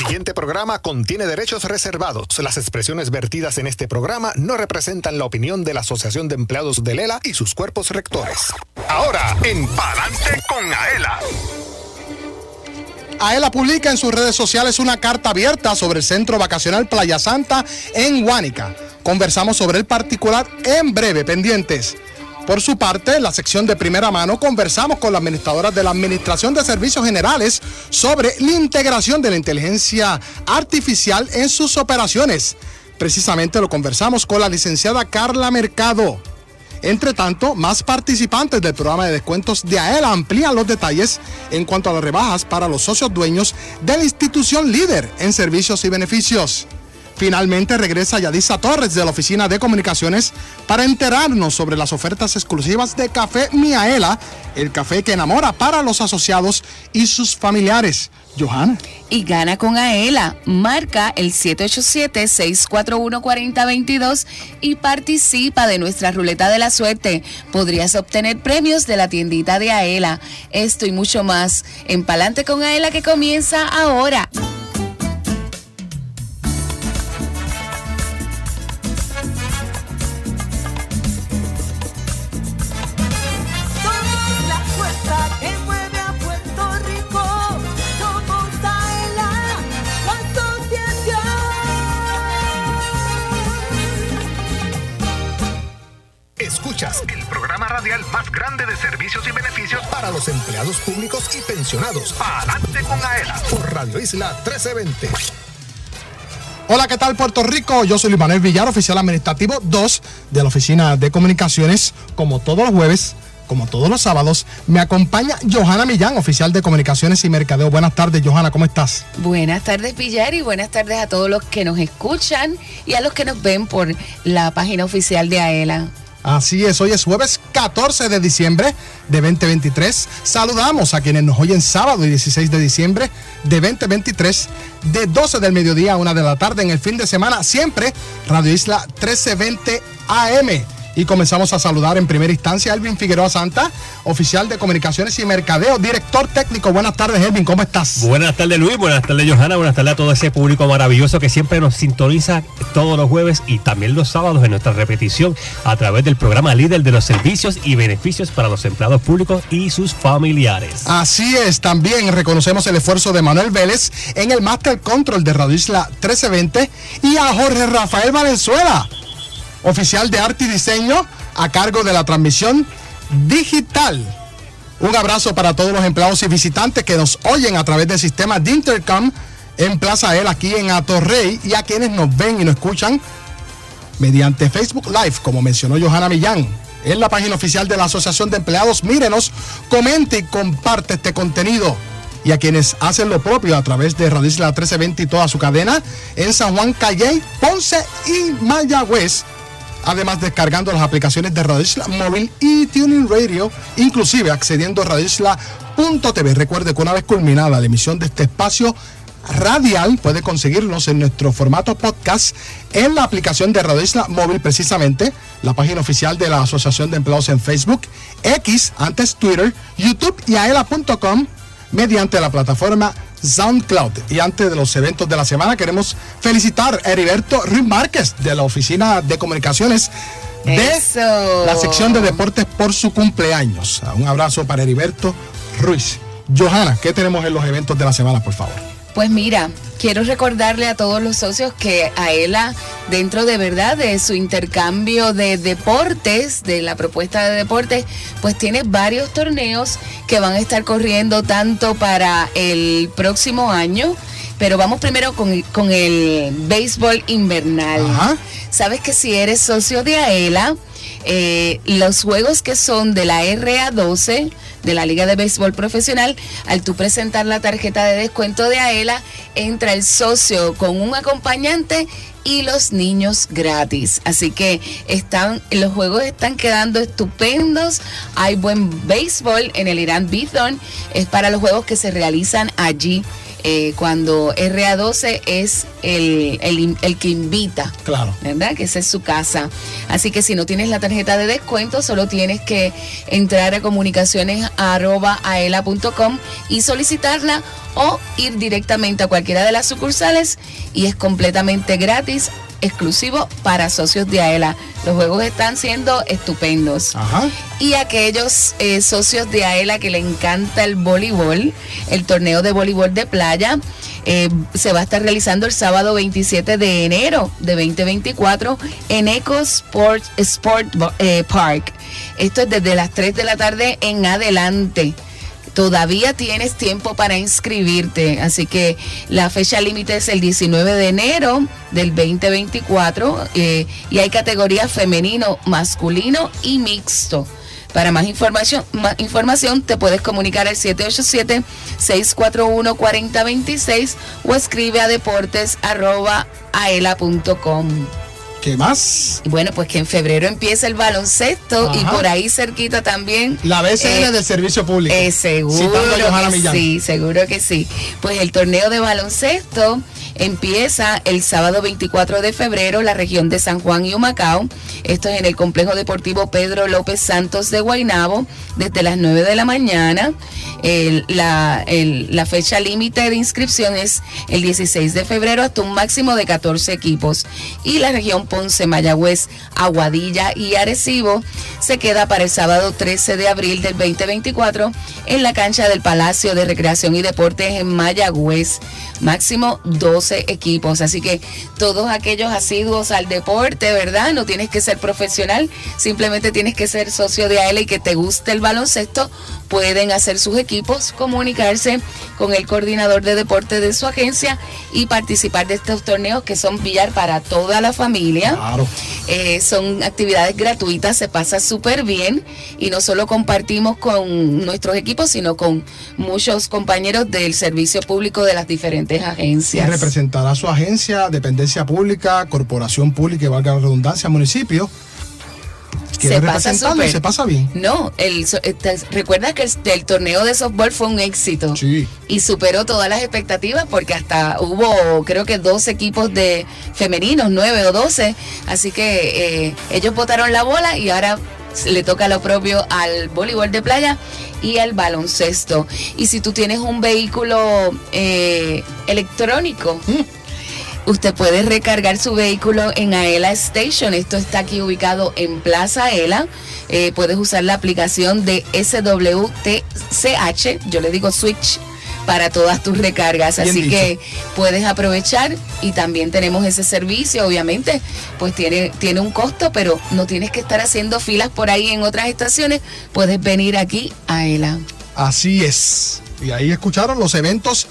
siguiente programa contiene derechos reservados. Las expresiones vertidas en este programa no representan la opinión de la Asociación de Empleados de Lela y sus cuerpos rectores. Ahora, en Palante con Aela. Aela publica en sus redes sociales una carta abierta sobre el centro vacacional Playa Santa en Huánica. Conversamos sobre el particular en breve, pendientes. Por su parte, en la sección de primera mano conversamos con la administradora de la Administración de Servicios Generales sobre la integración de la inteligencia artificial en sus operaciones. Precisamente lo conversamos con la licenciada Carla Mercado. Entre tanto, más participantes del programa de descuentos de AELA amplían los detalles en cuanto a las rebajas para los socios dueños de la institución líder en servicios y beneficios. Finalmente regresa Yadisa Torres de la Oficina de Comunicaciones para enterarnos sobre las ofertas exclusivas de Café Miaela, el café que enamora para los asociados y sus familiares. Johanna. Y gana con Aela. Marca el 787-641-4022 y participa de nuestra ruleta de la suerte. Podrías obtener premios de la tiendita de Aela. Esto y mucho más en Palante con Aela que comienza ahora. Radial más grande de servicios y beneficios para los empleados públicos y pensionados. Palante con Aela por Radio Isla 1320. Hola, ¿qué tal Puerto Rico? Yo soy Luis Manuel Villar, oficial administrativo 2 de la Oficina de Comunicaciones. Como todos los jueves, como todos los sábados, me acompaña Johanna Millán, oficial de Comunicaciones y Mercadeo. Buenas tardes, Johanna, ¿cómo estás? Buenas tardes, Pillar, y buenas tardes a todos los que nos escuchan y a los que nos ven por la página oficial de AELA. Así es, hoy es jueves 14 de diciembre de 2023. Saludamos a quienes nos oyen sábado y 16 de diciembre de 2023, de 12 del mediodía a 1 de la tarde en el fin de semana, siempre Radio Isla 1320 AM. Y comenzamos a saludar en primera instancia a Elvin Figueroa Santa, oficial de Comunicaciones y Mercadeo, director técnico. Buenas tardes, Elvin, ¿cómo estás? Buenas tardes Luis, buenas tardes Johanna, buenas tardes a todo ese público maravilloso que siempre nos sintoniza todos los jueves y también los sábados en nuestra repetición a través del programa líder de los servicios y beneficios para los empleados públicos y sus familiares. Así es, también reconocemos el esfuerzo de Manuel Vélez en el Master Control de Radio Isla 1320 y a Jorge Rafael Valenzuela, oficial de arte y diseño a cargo de la transmisión digital. Un abrazo para todos los empleados y visitantes que nos oyen a través del sistema de Intercom en Plaza El, aquí en Atorrey, y a quienes nos ven y nos escuchan mediante Facebook Live, como mencionó Johanna Millán. En la página oficial de la Asociación de Empleados, mírenos, comente y comparte este contenido. Y a quienes hacen lo propio a través de Radio Isla 1320 y toda su cadena en San Juan, Calle, Ponce y Mayagüez. Además, descargando las aplicaciones de Radio Isla Móvil y Tuning Radio, inclusive accediendo a radioisla.tv. Recuerde que una vez culminada la emisión de este espacio radial, puede conseguirnos en nuestro formato podcast en la aplicación de Radio Isla Móvil, precisamente, la página oficial de la Asociación de Empleados en Facebook, X, antes Twitter, YouTube y aela.com mediante la plataforma SoundCloud. Y antes de los eventos de la semana, queremos felicitar a Heriberto Ruiz Márquez de la Oficina de Comunicaciones de Eso. la sección de deportes por su cumpleaños. Un abrazo para Heriberto Ruiz. Johanna, ¿qué tenemos en los eventos de la semana, por favor? Pues mira, quiero recordarle a todos los socios que AELA, dentro de verdad de su intercambio de deportes, de la propuesta de deportes, pues tiene varios torneos que van a estar corriendo tanto para el próximo año, pero vamos primero con, con el béisbol invernal. Ajá. Sabes que si eres socio de AELA, eh, los juegos que son de la RA12, de la Liga de Béisbol Profesional, al tú presentar la tarjeta de descuento de AELA, entra el socio con un acompañante y los niños gratis. Así que están, los juegos están quedando estupendos. Hay buen béisbol en el Irán Bithorn. Es para los juegos que se realizan allí. Eh, cuando RA12 es el, el- el que invita. Claro. ¿verdad? Que esa es su casa. Así que si no tienes la tarjeta de descuento, solo tienes que entrar a comunicaciones arroba aela.com y solicitarla o ir directamente a cualquiera de las sucursales y es completamente gratis, exclusivo para socios de AELA. Los juegos están siendo estupendos. Ajá. Y aquellos eh, socios de AELA que le encanta el voleibol, el torneo de voleibol de playa, eh, se va a estar realizando el sábado 27 de enero de 2024 en Eco Sport, Sport eh, Park. Esto es desde las 3 de la tarde en adelante. Todavía tienes tiempo para inscribirte, así que la fecha límite es el 19 de enero del 2024 eh, y hay categorías femenino, masculino y mixto. Para más información, más información te puedes comunicar al 787-641-4026 o escribe a deportes.aela.com. ¿Qué más? Bueno, pues que en febrero empieza el baloncesto y por ahí cerquita también. La BCN eh, del Servicio Público. eh, seguro que sí, seguro que sí. Pues el torneo de baloncesto empieza el sábado 24 de febrero, la región de San Juan y Humacao. Esto es en el complejo deportivo Pedro López Santos de Guaynabo, desde las 9 de la mañana. La, fecha límite de inscripción es el 16 de febrero hasta un máximo de 14 equipos. Y la región Ponce, Mayagüez, Aguadilla y Arecibo se queda para el sábado 13 de abril del 2024 en la cancha del Palacio de Recreación y Deportes en Mayagüez. Máximo 12 equipos. Así que todos aquellos asiduos al deporte, ¿verdad? No tienes que ser profesional, simplemente tienes que ser socio de AEL y que te guste el baloncesto. Pueden hacer sus equipos, comunicarse con el coordinador de deporte de su agencia y participar de estos torneos que son billar para toda la familia. Claro. Eh, son actividades gratuitas, se pasa súper bien y no solo compartimos con nuestros equipos, sino con muchos compañeros del servicio público de las diferentes agencias. Representará su agencia, dependencia pública, corporación pública, y valga la redundancia, municipio. Se pasa y súper. se pasa bien. No, el, eh, recuerdas que el, el torneo de softball fue un éxito Sí. y superó todas las expectativas porque hasta hubo creo que dos equipos de femeninos, nueve o doce, así que eh, ellos botaron la bola y ahora le toca lo propio al voleibol de playa y al baloncesto. Y si tú tienes un vehículo eh, electrónico, Usted puede recargar su vehículo en Aela Station. Esto está aquí ubicado en Plaza Aela. Eh, puedes usar la aplicación de SWTCH, yo le digo Switch, para todas tus recargas. Bien Así dicho. que puedes aprovechar y también tenemos ese servicio. Obviamente, pues tiene, tiene un costo, pero no tienes que estar haciendo filas por ahí en otras estaciones. Puedes venir aquí a Aela. Así es. Y ahí escucharon los eventos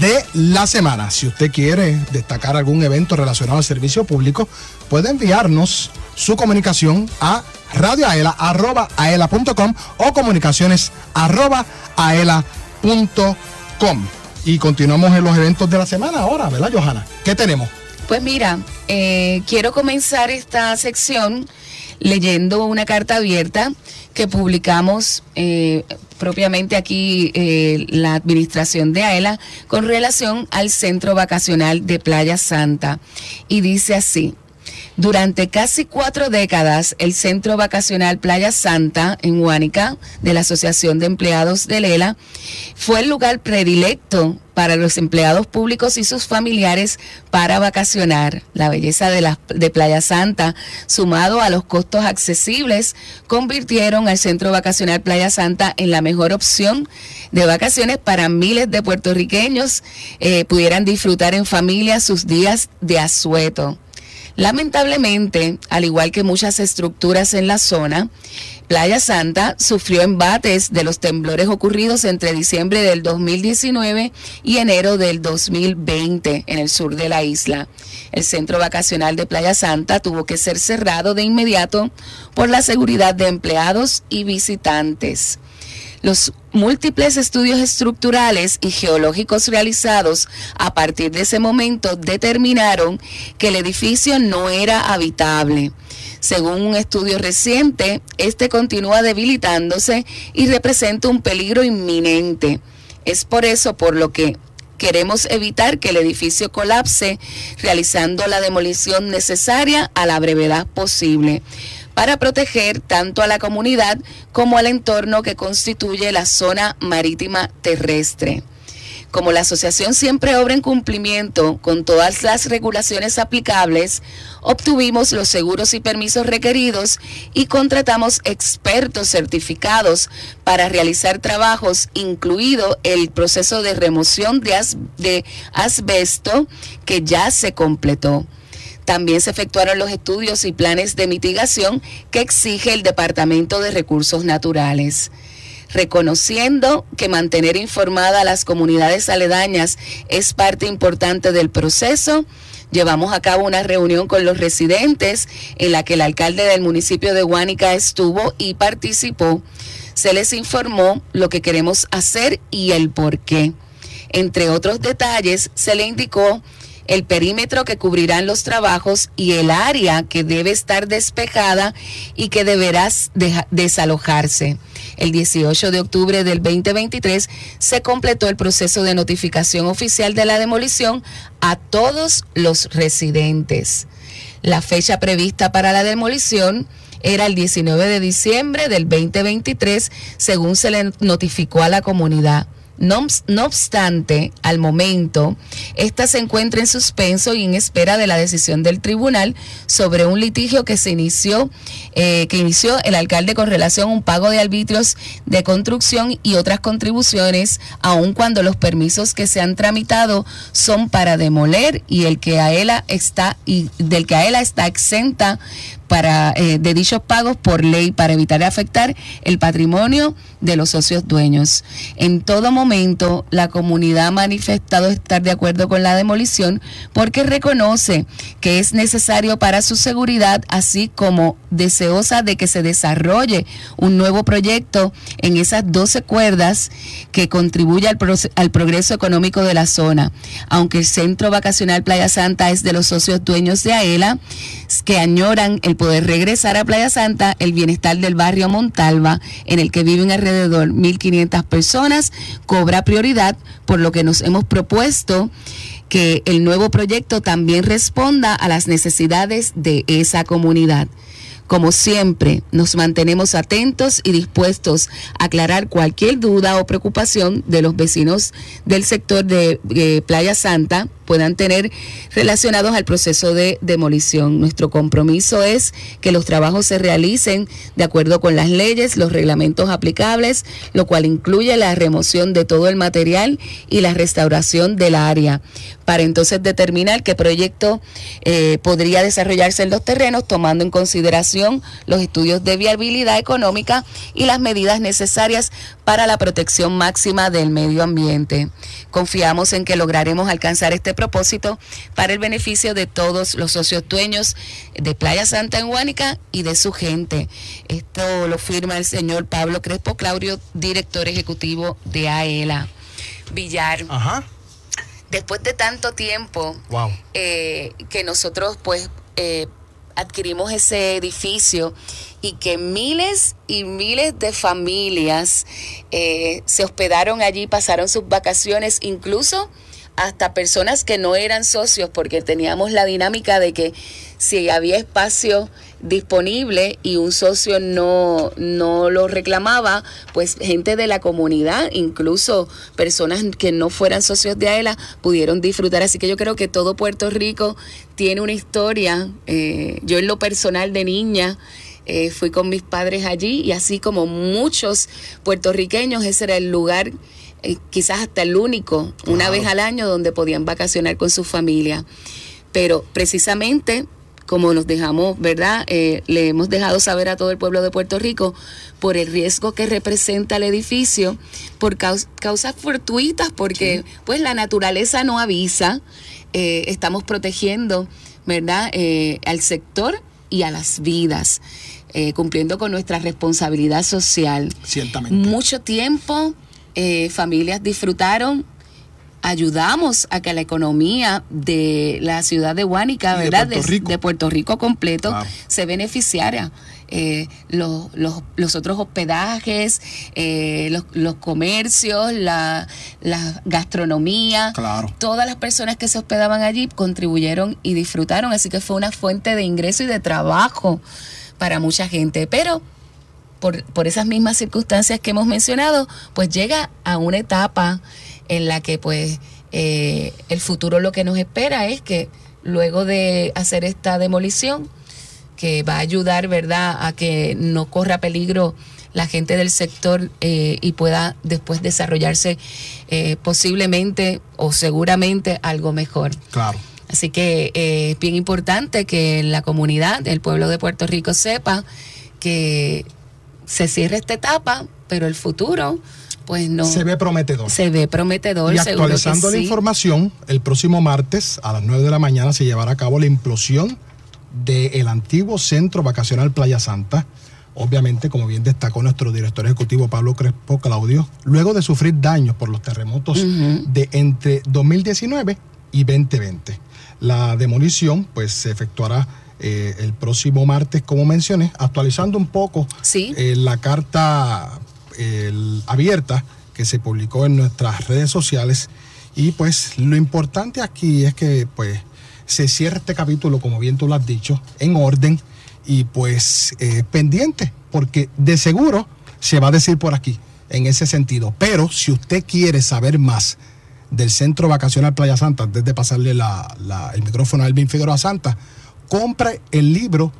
de la semana. Si usted quiere destacar algún evento relacionado al servicio público, puede enviarnos su comunicación a radioaela.com o comunicaciones Y continuamos en los eventos de la semana ahora, ¿verdad, Johanna? ¿Qué tenemos? Pues mira, eh, quiero comenzar esta sección leyendo una carta abierta que publicamos eh, propiamente aquí eh, la administración de AELA con relación al centro vacacional de Playa Santa. Y dice así. Durante casi cuatro décadas, el Centro Vacacional Playa Santa en Huánica de la Asociación de Empleados de Lela fue el lugar predilecto para los empleados públicos y sus familiares para vacacionar. La belleza de, la, de Playa Santa, sumado a los costos accesibles, convirtieron al Centro Vacacional Playa Santa en la mejor opción de vacaciones para miles de puertorriqueños eh, pudieran disfrutar en familia sus días de asueto. Lamentablemente, al igual que muchas estructuras en la zona, Playa Santa sufrió embates de los temblores ocurridos entre diciembre del 2019 y enero del 2020 en el sur de la isla. El centro vacacional de Playa Santa tuvo que ser cerrado de inmediato por la seguridad de empleados y visitantes. Los múltiples estudios estructurales y geológicos realizados a partir de ese momento determinaron que el edificio no era habitable. Según un estudio reciente, este continúa debilitándose y representa un peligro inminente. Es por eso por lo que queremos evitar que el edificio colapse, realizando la demolición necesaria a la brevedad posible para proteger tanto a la comunidad como al entorno que constituye la zona marítima terrestre. Como la asociación siempre obra en cumplimiento con todas las regulaciones aplicables, obtuvimos los seguros y permisos requeridos y contratamos expertos certificados para realizar trabajos, incluido el proceso de remoción de, de asbesto que ya se completó. También se efectuaron los estudios y planes de mitigación que exige el Departamento de Recursos Naturales reconociendo que mantener informada a las comunidades aledañas es parte importante del proceso. Llevamos a cabo una reunión con los residentes en la que el alcalde del municipio de Guánica estuvo y participó. Se les informó lo que queremos hacer y el por qué. Entre otros detalles, se le indicó el perímetro que cubrirán los trabajos y el área que debe estar despejada y que deberá desalojarse. El 18 de octubre del 2023 se completó el proceso de notificación oficial de la demolición a todos los residentes. La fecha prevista para la demolición era el 19 de diciembre del 2023, según se le notificó a la comunidad. No, obs- no obstante, al momento, esta se encuentra en suspenso y en espera de la decisión del tribunal sobre un litigio que se inició, eh, que inició el alcalde con relación a un pago de arbitrios de construcción y otras contribuciones, aun cuando los permisos que se han tramitado son para demoler y el que a ella está y del que a ella está exenta para eh, de dichos pagos por ley para evitar afectar el patrimonio de los socios dueños. En todo momento, la comunidad ha manifestado estar de acuerdo con la demolición porque reconoce que es necesario para su seguridad, así como deseosa de que se desarrolle un nuevo proyecto en esas 12 cuerdas que contribuya al, proce- al progreso económico de la zona. Aunque el centro vacacional Playa Santa es de los socios dueños de AELA, que añoran el poder regresar a Playa Santa, el bienestar del barrio Montalva, en el que viven alrededor 1.500 personas, cobra prioridad, por lo que nos hemos propuesto que el nuevo proyecto también responda a las necesidades de esa comunidad. Como siempre, nos mantenemos atentos y dispuestos a aclarar cualquier duda o preocupación de los vecinos del sector de eh, Playa Santa puedan tener relacionados al proceso de demolición. Nuestro compromiso es que los trabajos se realicen de acuerdo con las leyes, los reglamentos aplicables, lo cual incluye la remoción de todo el material y la restauración del área, para entonces determinar qué proyecto eh, podría desarrollarse en los terrenos, tomando en consideración los estudios de viabilidad económica y las medidas necesarias para la protección máxima del medio ambiente. Confiamos en que lograremos alcanzar este propósito para el beneficio de todos los socios dueños de Playa Santa en Huánica y de su gente. Esto lo firma el señor Pablo Crespo Claudio, director ejecutivo de AELA. Villar, Ajá. después de tanto tiempo Wow. eh, que nosotros pues eh, adquirimos ese edificio y que miles y miles de familias eh, se hospedaron allí, pasaron sus vacaciones, incluso hasta personas que no eran socios, porque teníamos la dinámica de que si había espacio disponible y un socio no, no lo reclamaba, pues gente de la comunidad, incluso personas que no fueran socios de AELA, pudieron disfrutar. Así que yo creo que todo Puerto Rico tiene una historia. Eh, yo en lo personal de niña, eh, fui con mis padres allí y así como muchos puertorriqueños, ese era el lugar, eh, quizás hasta el único, una Wow. vez al año donde podían vacacionar con su familia. Pero precisamente como nos dejamos, ¿verdad? Eh, le hemos dejado saber a todo el pueblo de Puerto Rico por el riesgo que representa el edificio, por caus- causas fortuitas, porque pues la naturaleza no avisa, eh, estamos protegiendo, ¿verdad? Eh, al sector y a las vidas. cumpliendo con nuestra responsabilidad social. Ciertamente. Mucho tiempo eh, familias disfrutaron, ayudamos a que la economía de la ciudad de Huánica, de ¿verdad? Puerto Rico. de Puerto Rico completo, se beneficiara. Eh, los, los- los otros hospedajes, eh, los, los comercios, la, la gastronomía, Claro. todas las personas que se hospedaban allí contribuyeron y disfrutaron, así que fue una fuente de ingreso y de trabajo para mucha gente. Pero por, por esas mismas circunstancias que hemos mencionado, pues llega a una etapa en la que pues eh, el futuro lo que nos espera es que luego de hacer esta demolición, que va a ayudar, ¿verdad?, a que no corra peligro la gente del sector eh, y pueda después desarrollarse eh, posiblemente o seguramente algo mejor. Claro. Así que eh, es bien importante que la comunidad, el pueblo de Puerto Rico sepa que se cierra esta etapa, pero el futuro, pues no Se ve prometedor. se ve prometedor. Y que actualizando la sí. información, el próximo martes a las 9 de la mañana se llevará a cabo la implosión del antiguo centro vacacional Playa Santa. Obviamente, como bien destacó nuestro director ejecutivo Pablo Crespo Claudio, luego de sufrir daños por los terremotos de entre 2019 y 2020. La demolición pues se efectuará eh, el próximo martes, como mencioné, actualizando un poco Sí. eh, la carta el- abierta que se publicó en nuestras redes sociales. Y pues lo importante aquí es que pues se cierre este capítulo, como bien tú lo has dicho, en orden y pues eh, pendiente, porque de seguro se va a decir por aquí en ese sentido. Pero si usted quiere saber más del Centro Vacacional Playa Santa, antes de pasarle la- la- el micrófono a Elvin Figueroa Santa, compre el libro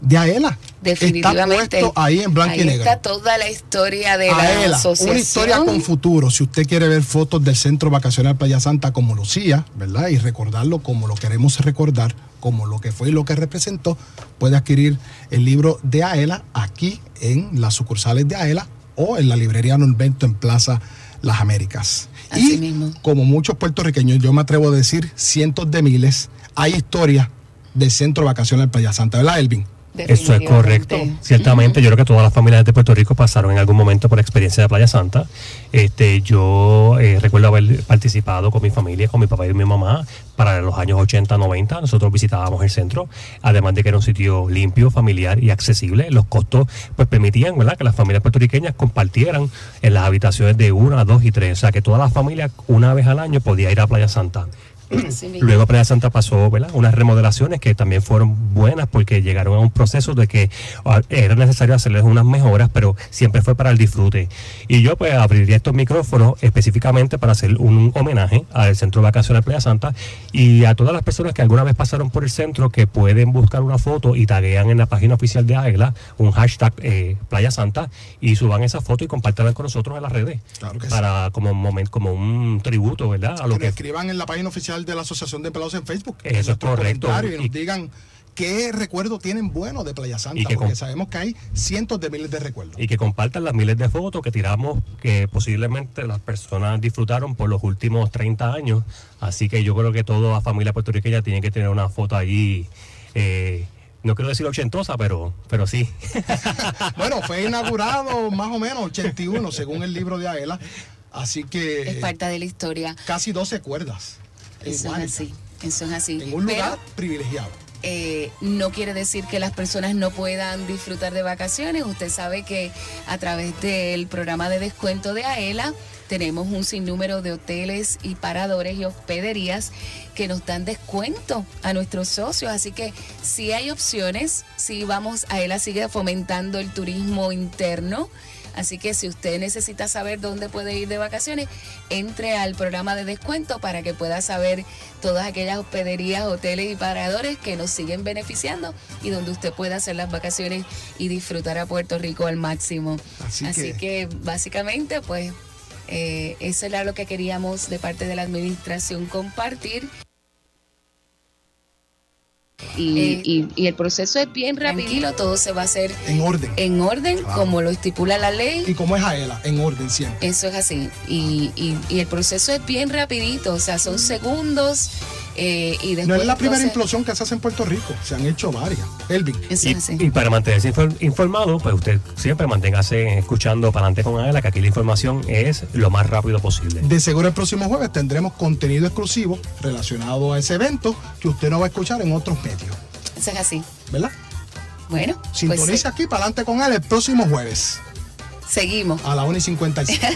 de Aela. Definitivamente. Está puesto ahí en blanco Ahí y negro. está toda la historia de la asociación. una historia con futuro. Si usted quiere ver fotos del Centro Vacacional Playa Santa como lucía, ¿verdad? Y recordarlo como lo queremos recordar, como lo que fue y lo que representó, puede adquirir el libro de Aela aquí en las sucursales de Aela o en la librería Norberto en Plaza Las Américas. Así y mismo. como muchos puertorriqueños, yo me atrevo a decir cientos de miles, hay historia del Centro Vacacional Playa Santa, ¿verdad, Elvin? Eso es correcto. Ciertamente, yo creo que todas las familias de Puerto Rico pasaron en algún momento por la experiencia de Playa Santa. Este, yo eh, recuerdo haber participado con mi familia, con mi papá y mi mamá, para los años 80, 90. Nosotros visitábamos el centro, además de que era un sitio limpio, familiar y accesible. Los costos pues permitían ¿verdad? que las familias puertorriqueñas compartieran en las habitaciones de una, dos y tres. O sea, que toda la familia una vez al año podía ir a Playa Santa. Luego Playa Santa pasó ¿verdad? unas remodelaciones que también fueron buenas porque llegaron a un proceso de que ah, era necesario hacerles unas mejoras, pero siempre fue para el disfrute. Y yo pues abriría estos micrófonos específicamente para hacer un homenaje al Centro Vacacional Playa Santa y a todas las personas que alguna vez pasaron por el centro que pueden buscar una foto y taguean en la página oficial de AEGLA un hashtag eh, Playa Santa y suban esa foto y compártanla con nosotros en las redes Claro que sí. para como un momento, como un tributo, ¿verdad? A lo que escriban en la página oficial de la Asociación de Empleados en Facebook. Eso es correcto. Y nos Y- digan qué recuerdo tienen bueno de Playa Santa, Y que porque con- sabemos que hay cientos de miles de recuerdos. y que compartan las miles de fotos que tiramos que posiblemente las personas disfrutaron por los últimos 30 años. Así que yo creo que toda la familia puertorriqueña tiene que tener una foto allí. eh, no quiero decir ochentosa, pero, pero sí. bueno, fue inaugurado más o menos 81, según el libro de Aela. Así que Es parte de la historia. casi 12 cuerdas. Eso es así. Eso es así. En un Pero, lugar privilegiado. eh, no quiere decir que las personas no puedan disfrutar de vacaciones. Usted sabe que a través del programa de descuento de AELA tenemos un sinnúmero de hoteles y paradores y hospederías que nos dan descuento a nuestros socios. Así que si hay opciones, si vamos, AELA sigue fomentando el turismo interno. Así que si usted necesita saber dónde puede ir de vacaciones, entre al programa de descuento para que pueda saber todas aquellas hospederías, hoteles y paradores que nos siguen beneficiando y donde usted pueda hacer las vacaciones y disfrutar a Puerto Rico al máximo. Así Así, que- que... básicamente, pues, eh, eso era lo que queríamos de parte de la administración compartir. Y, Eh, y- y el proceso es bien rapidito, todo se va a hacer En orden. en orden, Claro. como lo estipula la ley. y como es Aela, en orden siempre. Eso es así. Y, y- y el proceso es bien rapidito, o sea, son segundos. Eh, y después, No es la primera entonces- implosión que se hace en Puerto Rico, se han hecho varias. Elvin. Eso Y, es así. y para mantenerse infor- informado, pues usted siempre manténgase escuchando para adelante con Aela, que aquí la información es lo más rápido posible. De seguro el próximo jueves tendremos contenido exclusivo relacionado a ese evento que usted no va a escuchar en otros medios, Eso es así. ¿verdad? Bueno, pues Sintonice aquí para adelante con él el próximo jueves seguimos. a la 1 y 55.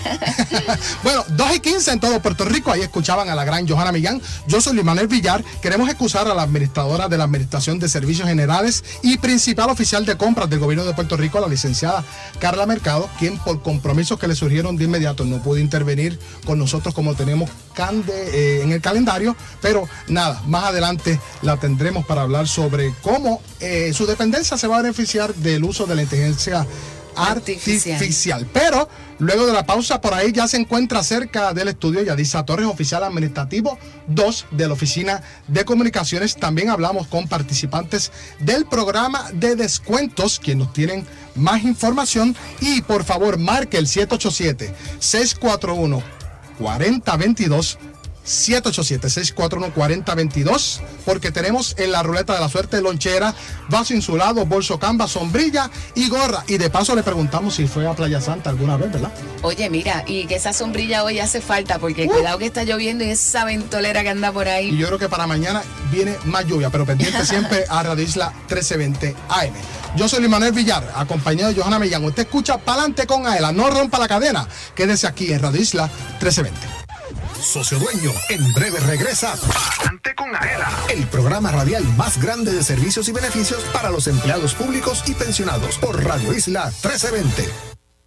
bueno, 2 y 15 en todo Puerto Rico. Ahí escuchaban a la gran Johanna Millán. Yo soy Luis Manuel Villar. Queremos excusar a la administradora de la Administración de Servicios Generales y principal oficial de compras del gobierno de Puerto Rico, la licenciada Carla Mercado, quien por compromisos que le surgieron de inmediato no pudo intervenir con nosotros como tenemos cande, eh, en el calendario. Pero nada, más adelante la tendremos para hablar sobre cómo eh, su dependencia se va a beneficiar del uso de la inteligencia Artificial. Pero luego de la pausa, por ahí ya se encuentra cerca del estudio Yadisa Torres, oficial administrativo 2 de la Oficina de Comunicaciones. También hablamos con participantes del programa de descuentos, quienes nos tienen más información. Y por favor, marque el 787-641-4022. 787-641-4022 porque tenemos en la ruleta de la suerte lonchera, vaso insulado, bolso camba, sombrilla y gorra. Y de paso le preguntamos si fue a Playa Santa alguna vez, ¿verdad? Oye, mira, y que esa sombrilla hoy hace falta, porque Uh. cuidado que está lloviendo y esa ventolera que anda por Y ahí. yo creo que para mañana viene más lluvia, pero pendiente siempre a Radio Isla 1320 AM. Yo soy Luis Manuel Villar, acompañado de Johanna Millán. Usted escucha Palante con Aela, no rompa la cadena. Quédese aquí en Radio Isla 1320. Socio Dueño, en breve regresa Palante con Aela, el programa radial más grande de servicios y beneficios para los empleados públicos y pensionados por Radio Isla 1320.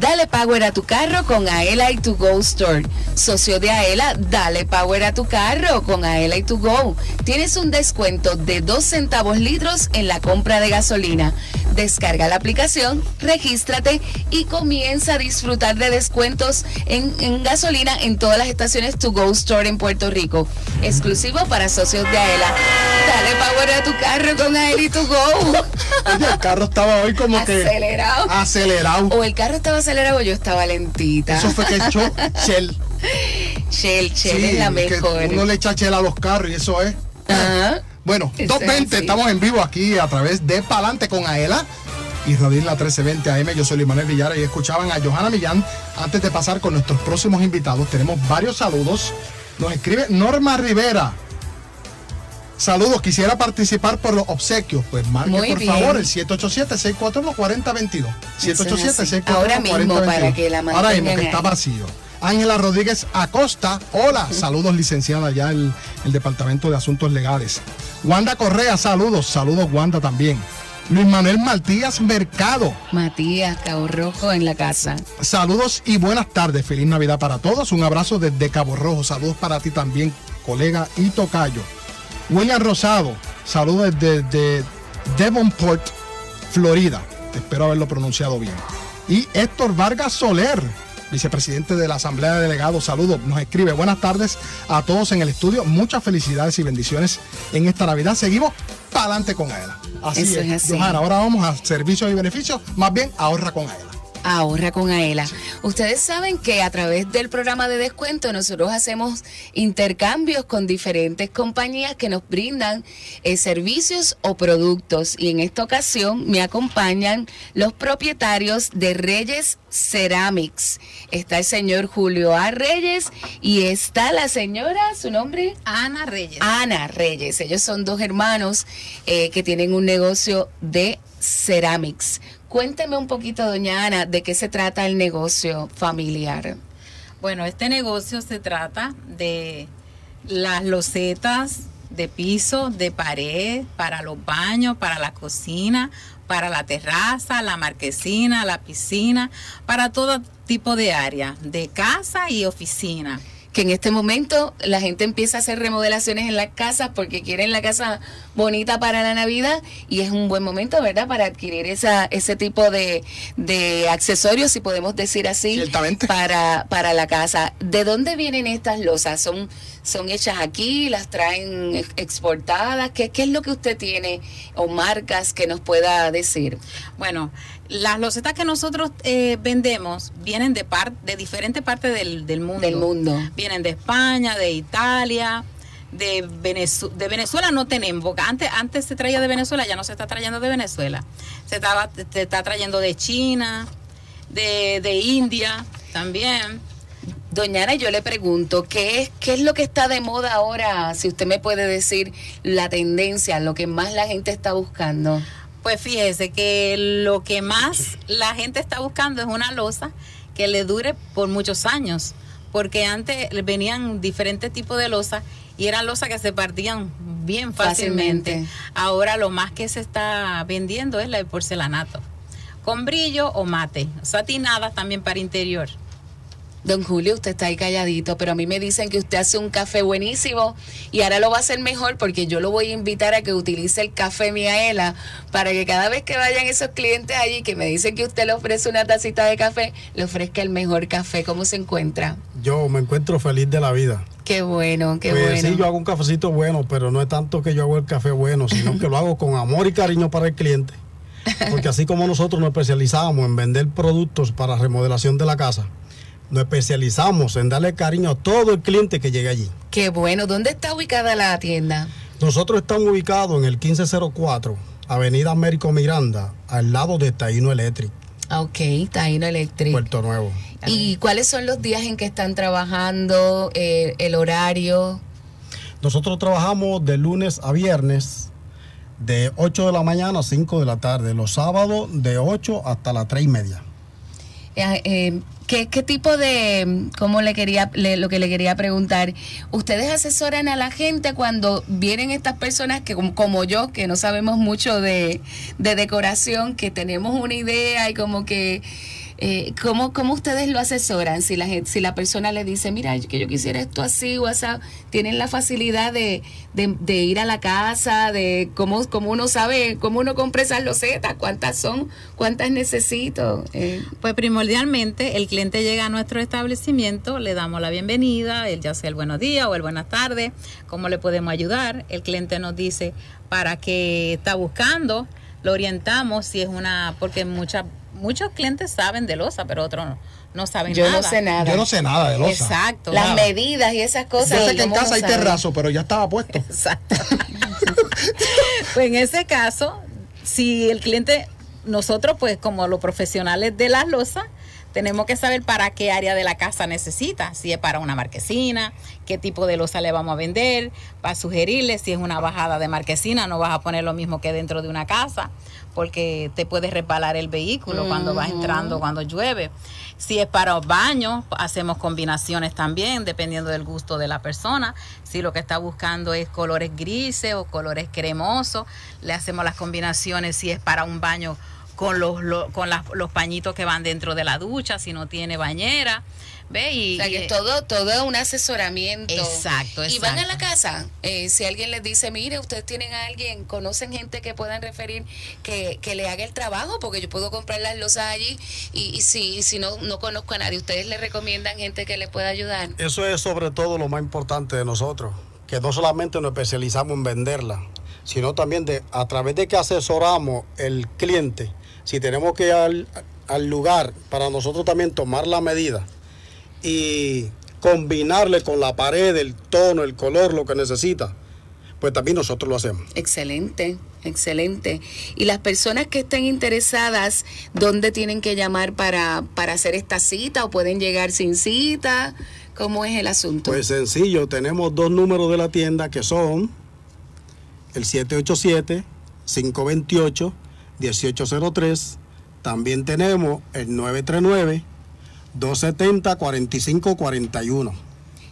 Dale power a tu carro con Aela y tu Go Store. Socio de Aela, dale power a tu carro con Aela y tu Go. Tienes un descuento de 2 centavos litros en la compra de gasolina. Descarga la aplicación, regístrate y comienza a disfrutar de descuentos en, en gasolina en todas las estaciones To Go Store en Puerto Rico. Exclusivo para socios de Aela. Dale power a tu carro con Aela y tu Go. El carro estaba hoy como que Acelerado. acelerado. O el carro estaba acelerado yo estaba lentita. Eso fue que echó Shell. Shell, Shell Sí, es la que mejor. uno le echa Shell a los carros y eso es. Ajá. Bueno, Eso es 220, así. estamos en vivo aquí a través de Palante con Aela y Radil la 1320 AM. Yo soy Luis Manuel Villara y escuchaban a Johanna Millán. Antes de pasar con nuestros próximos invitados, tenemos varios saludos. Nos escribe Norma Rivera. Saludos, quisiera participar por los obsequios. Pues marque Muy por bien. favor el 787-641-4022. Eso es así. 787-641-4022. Ahora mismo, para que la Ahora mismo que está vacío. Ángela Rodríguez Acosta, hola, saludos licenciada ya el, el Departamento de Asuntos Legales. Wanda Correa, saludos, saludos Wanda también. Luis Manuel Martínez Mercado, Matías, Cabo Rojo en la casa. saludos y buenas tardes, feliz Navidad para todos, un abrazo desde Cabo Rojo, saludos para ti también, colega y tocayo. William Rosado, saludos desde de Devonport, Florida, espero haberlo pronunciado bien. Y Héctor Vargas Soler, vicepresidente de la Asamblea de Delegados, saludos, nos escribe buenas tardes a todos en el estudio, muchas felicidades y bendiciones en esta Navidad. Seguimos para adelante con Aela. Así Eso es, es así. Johanna, ahora vamos a servicios y beneficios, más bien ahorra con Aela. Ahorra con Aela. Ustedes saben que a través del programa de descuento nosotros hacemos intercambios con diferentes compañías que nos brindan eh, servicios o productos. Y en esta ocasión me acompañan los propietarios de Reyes Ceramics. Está el señor Julio A. Reyes y está la señora, su nombre, Ana Reyes. Ana Reyes. Ellos son dos hermanos eh, que tienen un negocio de ceramics. Cuénteme un poquito, doña Ana, de qué se trata el negocio familiar. Bueno, este negocio se trata de las losetas de piso, de pared, para los baños, para la cocina, para la terraza, la marquesina, la piscina, para todo tipo de área, de casa y oficina. Que en este momento la gente empieza a hacer remodelaciones en las casas porque quieren la casa bonita para la Navidad y es un buen momento, ¿verdad? Para adquirir esa, ese tipo de, de accesorios, si podemos decir así, Ciertamente. para, para la casa. ¿De dónde vienen estas losas? ¿Son, son hechas aquí? ¿Las traen ex- exportadas? ¿Qué, ¿Qué es lo que usted tiene o marcas que nos pueda decir? Bueno, las losetas que nosotros eh, vendemos vienen de, par de diferentes partes del, del mundo. Del mundo. Vienen de España, de Italia, de, Venezu- de Venezuela no tenemos, porque antes, antes se traía de Venezuela, ya no se está trayendo de Venezuela. Se, estaba, se está trayendo de China, de, de India también. Doña Ana, yo le pregunto, ¿qué es, ¿qué es lo que está de moda ahora? Si usted me puede decir la tendencia, lo que más la gente está buscando. Pues fíjese que lo que más la gente está buscando es una losa que le dure por muchos años, porque antes venían diferentes tipos de losas y eran losas que se partían bien fácilmente. Fácilmente. Ahora lo más que se está vendiendo es la de porcelanato, con brillo o mate, satinadas también para interior. Don Julio, usted está ahí calladito, pero a mí me dicen que usted hace un café buenísimo y ahora lo va a hacer mejor porque yo lo voy a invitar a que utilice el café Miaela para que cada vez que vayan esos clientes allí que me dicen que usted le ofrece una tacita de café, le ofrezca el mejor café. ¿Cómo se encuentra? Yo me encuentro feliz de la vida. Qué bueno, qué pues bueno. sí, yo hago un cafecito bueno, pero no es tanto que yo hago el café bueno, sino que lo hago con amor y cariño para el cliente. Porque así como nosotros nos especializamos en vender productos para remodelación de la casa, nos especializamos en darle cariño a todo el cliente que llegue allí. Qué bueno. ¿Dónde está ubicada la tienda? Nosotros estamos ubicados en el 1504, Avenida Américo Miranda, al lado de Taíno Electric, Ah, Ok, Taino Electric. Puerto Nuevo. ¿Y cuáles son los días en que están trabajando, eh, el horario? Nosotros trabajamos de lunes a viernes, de 8 de la mañana a 5 de la tarde, los sábados de 8 hasta las 3 y media. Eh, eh, ¿qué, qué tipo de, cómo le quería, le- lo que le quería preguntar, ustedes asesoran a la gente cuando vienen estas personas que como, como yo, que no sabemos mucho de, de decoración, que tenemos una idea y como que Eh, ¿cómo, ¿Cómo ustedes lo asesoran? Si la, si la persona le dice, mira, que yo quisiera esto así así, ¿tienen la facilidad de, de- de ir a la casa? de cómo, cómo uno sabe, cómo uno compra esas losetas? ¿Cuántas son? ¿Cuántas necesito? Eh, Pues primordialmente el cliente llega a nuestro establecimiento, le damos la bienvenida, él ya sea el buenos días o el buenas tardes, cómo le podemos ayudar. El cliente nos dice para qué está buscando, lo orientamos si es una, porque muchas muchos clientes saben de losa, pero otros no, no saben Yo nada. no sé nada. Yo no sé nada de losa. Exacto. las nada. medidas y esas cosas. Yo sé que en casa hay sabe. terrazo, pero ya estaba puesto. Exacto. pues en ese caso, si el cliente, nosotros pues como los profesionales de las losas, tenemos que saber para qué área de la casa necesita, si es para una marquesina, qué tipo de losa le vamos a vender, para sugerirle si es una bajada de marquesina, no vas a poner lo mismo que dentro de una casa, porque te puedes resbalar el vehículo cuando vas entrando, cuando llueve. Si es para baños, hacemos combinaciones también, dependiendo del gusto de la persona. Si lo que está buscando es colores grises o colores cremosos, le hacemos las combinaciones si es para un baño con los, lo- con las- los pañitos que van dentro de la ducha, si no tiene bañera. ¿Ve? Y, O sea, que es todo, todo un asesoramiento. Exacto, Y van a la exacto. casa. eh, si alguien les dice, mire, ustedes tienen a alguien, conocen gente que puedan referir que, que le haga el trabajo, porque yo puedo comprar las losas allí. Y, y si, y si no, no conozco a nadie, ¿ustedes le recomiendan gente que le pueda ayudar? Eso es sobre todo lo más importante de nosotros, que no solamente nos especializamos en venderla, sino también de a través de que asesoramos el cliente, si tenemos que ir al, al lugar para nosotros también tomar la medida y combinarle con la pared, el tono, el color, lo que necesita, pues también nosotros lo hacemos. Excelente, excelente. Y las personas que estén interesadas, ¿dónde tienen que llamar para, para hacer esta cita o pueden llegar sin cita? ¿Cómo es el asunto? Pues sencillo, tenemos dos números de la tienda que son el 787-528-1803. También tenemos el 939-270-4541.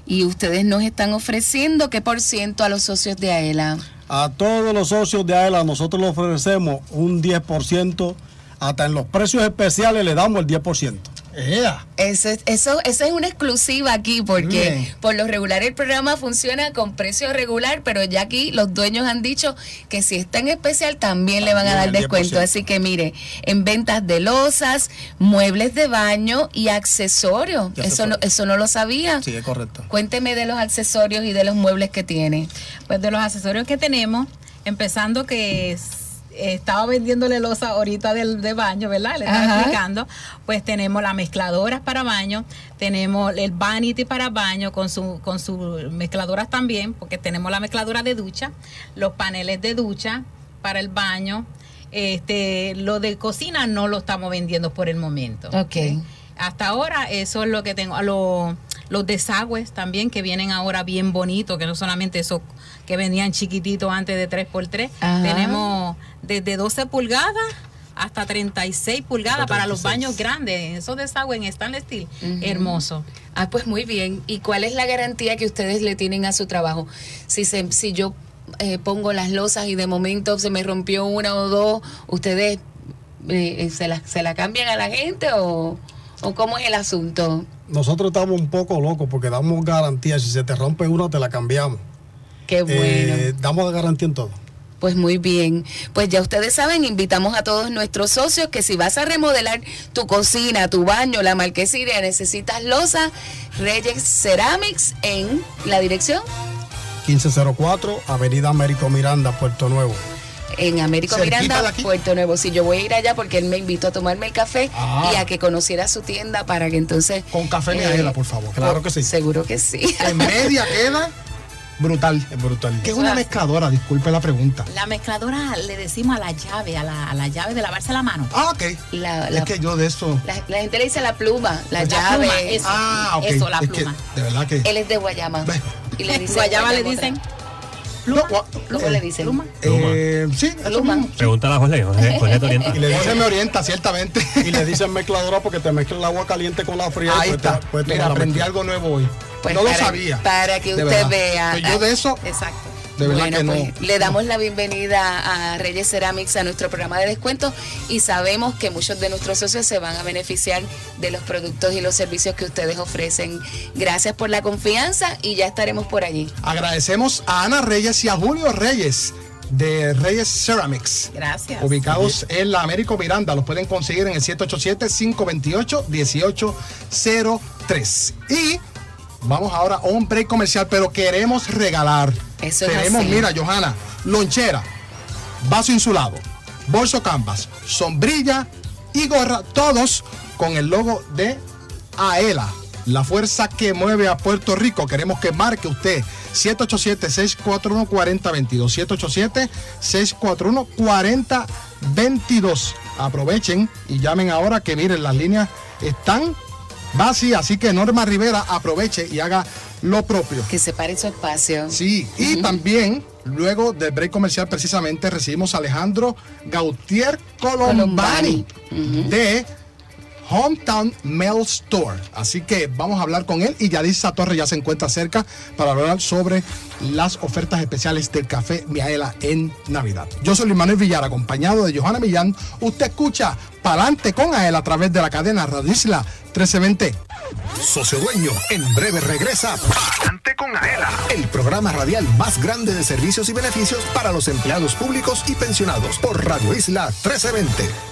y ustedes nos están ofreciendo qué por ciento a los socios de AELA. A todos los socios de AELA nosotros le ofrecemos un 10%, hasta en los precios especiales le damos el 10%. Ea. Eso, es- eso, eso es una exclusiva aquí porque Bien. por lo regular el programa funciona con precio regular, pero ya aquí los dueños han dicho que si está en especial también le van a dar descuento. 10%. Así que mire, en ventas de losas, muebles de baño y accesorios. Eso no, accesorios. eso no lo sabía. Sí, es correcto. Cuénteme de los accesorios y de los muebles que tiene. Pues de los accesorios que tenemos, empezando que es- estaba vendiéndole losa ahorita del de baño, ¿verdad? Le estaba Ajá. explicando. Pues tenemos las mezcladoras para baño, tenemos el vanity para baño con su con sus mezcladoras también, porque tenemos la mezcladora de ducha, los paneles de ducha para el baño. Este, lo de cocina no lo estamos vendiendo por el momento. Ok. Hasta ahora eso es lo que tengo. Lo- los desagües también que vienen ahora bien bonitos, que no solamente esos que venían chiquititos antes de 3x3. Ajá. Tenemos desde 12 pulgadas hasta 36 pulgadas para los 36. baños grandes. Esos desagües en stainless steel, Ujú. hermoso. Ah, pues muy bien. ¿Y cuál es la garantía que ustedes le tienen a su trabajo? Si, se, si yo eh, pongo las losas y de momento se me rompió una o dos, ¿ustedes eh, eh, se, la, se la cambian a la gente o, o cómo es el asunto? Nosotros estamos un poco locos porque damos garantía. Si se te rompe una, te la cambiamos. Qué bueno. Eh, damos garantía en todo. Pues muy bien. Pues ya ustedes saben, invitamos a todos nuestros socios que si vas a remodelar tu cocina, tu baño, la marquesina, necesitas losa, Reyes Ceramics en la dirección 1504, Avenida Américo Miranda, Puerto Nuevo. en Américo Cerquita Miranda. Puerto Nuevo. Si yo voy a ir allá porque él me invitó a tomarme el café Ah. y a que conociera su tienda para que entonces... Con café eh, Miaela, por favor. Claro que sí. Seguro que sí. En media queda brutal. Es brutal. ¿Qué es una mezcladora? Disculpe la pregunta. La mezcladora le decimos a la llave, a la, a la llave de lavarse la mano. Ah, ok. La, la- Es que yo de eso. la- la gente le dice la pluma, la, La llave. pluma, eso. Ah, ok. Eso, la Es que, pluma. de verdad que. Él es de Guayama. Ve. Y le dice Guayaba le Guayama dicen otra. No, gua- ¿Cómo le dicen? pluma. Eh, sí, Pluma. Pregúntale a José, José, José te orienta. Y le dicen, me orienta, ciertamente. y le dicen mezcladora porque te mezcla el agua caliente con la fría. y Ahí pues está. te- tomar Mira, aprendí mezcla. algo nuevo hoy. Pues no lo para- sabía. Para que usted verdad. vea. Pues yo de eso, Exacto. De verdad Bueno, que no. pues, le damos la bienvenida a Reyes Ceramics a nuestro programa de descuento y sabemos que muchos de nuestros socios se van a beneficiar de los productos y los servicios que ustedes ofrecen. Gracias por la confianza y ya estaremos por allí. Agradecemos a Ana Reyes y a Julio Reyes de Reyes Ceramics. Gracias. Ubicados en la Américo Miranda. Los pueden conseguir en el 787-528-1803. Y vamos ahora a un break comercial, pero queremos regalar. Eso es Tenemos, así. mira, Johanna, lonchera, vaso insulado, bolso canvas, sombrilla y gorra, todos con el logo de AELA, la fuerza que mueve a Puerto Rico. Queremos que marque usted 787-641-4022. 787-641-4022. Aprovechen y llamen ahora que miren, las líneas están vacías, así que Norma Rivera aproveche y haga lo propio. Que separe su espacio. Sí, y también luego del break comercial precisamente recibimos a Alejandro Gautier Colombani, de Hometown Mail Store. Así que vamos a hablar con él y Yadisa Torres ya se encuentra cerca para hablar sobre las ofertas especiales del café Miaela en Navidad. Yo soy Luis Manuel Villar, acompañado de Johanna Millán. Usted escucha Palante con Aela a través de la cadena Radio Isla 1320. Socio Dueño, en breve regresa Palante con Aela, el programa radial más grande de servicios y beneficios para los empleados públicos y pensionados por Radio Isla 1320.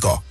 México.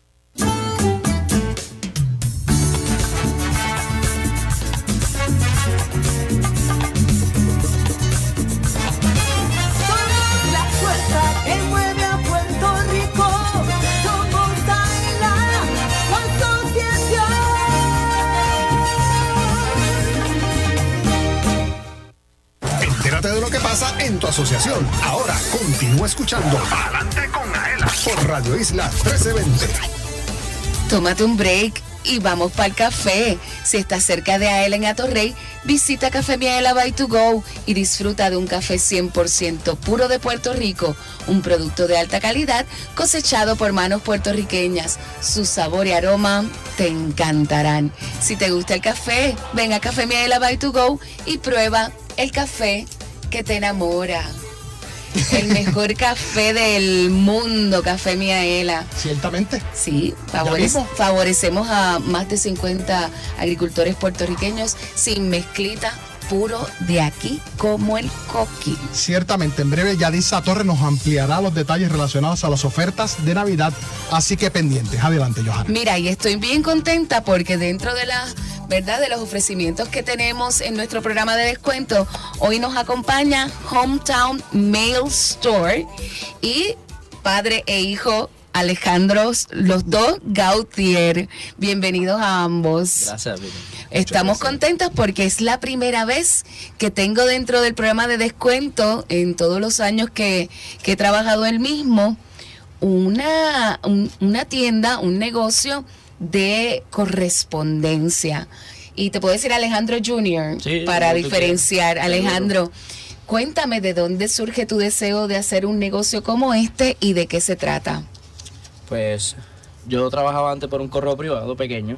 Somos la fuerza que mueve a Puerto Rico. Somos Aela, la asociación. Entérate de lo que pasa en tu asociación. Ahora continúa escuchando Adelante con Aela por Radio Isla 1320. Tómate un break y vamos para el café. Si estás cerca de Aela en Atorrey, visita Café Miaela by to go y disfruta de un café 100% puro de Puerto Rico, un producto de alta calidad cosechado por manos puertorriqueñas. Su sabor y aroma te encantarán. Si te gusta el café, ven a Café Miaela by to go y prueba el café que te enamora. El mejor café del mundo, Café Miaela. Ciertamente. Sí, Ya favorec- mismo. favorecemos a más de 50 agricultores puertorriqueños sin mezclita, puro de aquí como el coqui. Ciertamente, en breve Yadisa Torres nos ampliará los detalles relacionados a las ofertas de Navidad, así que pendientes. Adelante, Johanna. Mira, y estoy bien contenta porque dentro de las ¿verdad? De los ofrecimientos que tenemos en nuestro programa de descuento. Hoy nos acompaña Hometown Mail Store y padre e hijo Alejandros, los dos Gautier. Bienvenidos a ambos. Gracias. Estamos contentos porque es la primera vez que tengo dentro del programa de descuento en todos los años que, que he trabajado el mismo una, un- una tienda, un negocio de correspondencia. Y te puedo decir Alejandro Jr. Sí, para diferenciar. Alejandro, cuéntame de dónde surge tu deseo de hacer un negocio como este y de qué se trata. Pues yo trabajaba antes por un correo privado pequeño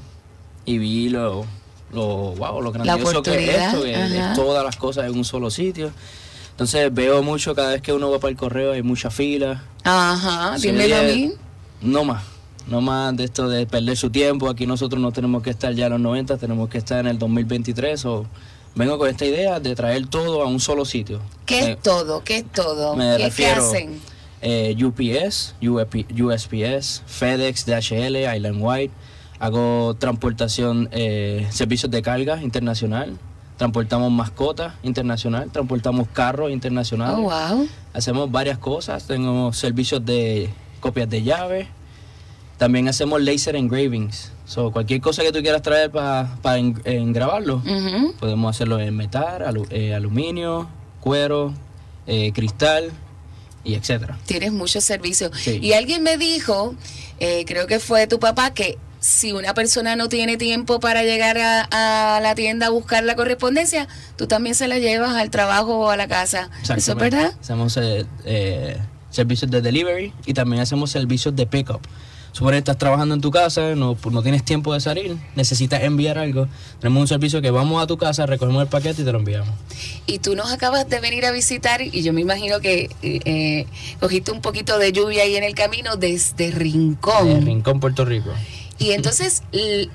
y vi lo, lo, wow, lo grandioso que es esto, que es todas las cosas en un solo sitio. Entonces veo mucho, cada vez que uno va para el correo hay mucha fila. Ajá, dímelo a mí. No más, no más de esto de perder su tiempo. Aquí nosotros no tenemos que estar ya en los 90, tenemos que estar en el 2023. O vengo con esta idea de traer todo a un solo sitio. ¿Qué Eh, es todo? ¿Qué es todo? me ¿Qué, hacen? eh, UPS, UP USPS, FedEx, DHL, Island White. Hago transportación, eh, servicios de carga internacional. Transportamos mascotas internacional, transportamos carros internacionales. Oh, wow. Hacemos varias cosas. Tengo servicios de copias de llave. También hacemos laser engravings. So, cualquier cosa que tú quieras traer para engrabarlo, Ujú. podemos hacerlo en metal, alu- eh, aluminio, cuero, eh, cristal y etcétera. Tienes muchos servicios. Sí. Y alguien me dijo, eh, creo que fue tu papá, que si una persona no tiene tiempo para llegar a, a la tienda a buscar la correspondencia, tú también se la llevas al trabajo o a la casa. ¿Eso es verdad? Hacemos eh, eh, servicios de delivery y también hacemos servicios de pickup. Supone que estás trabajando en tu casa, no, no tienes tiempo de salir, necesitas enviar algo. Tenemos un servicio que vamos a tu casa, recogemos el paquete y te lo enviamos. Y tú nos acabas de venir a visitar y yo me imagino que eh, cogiste un poquito de lluvia ahí en el camino desde Rincón. En Rincón, Puerto Rico. Y entonces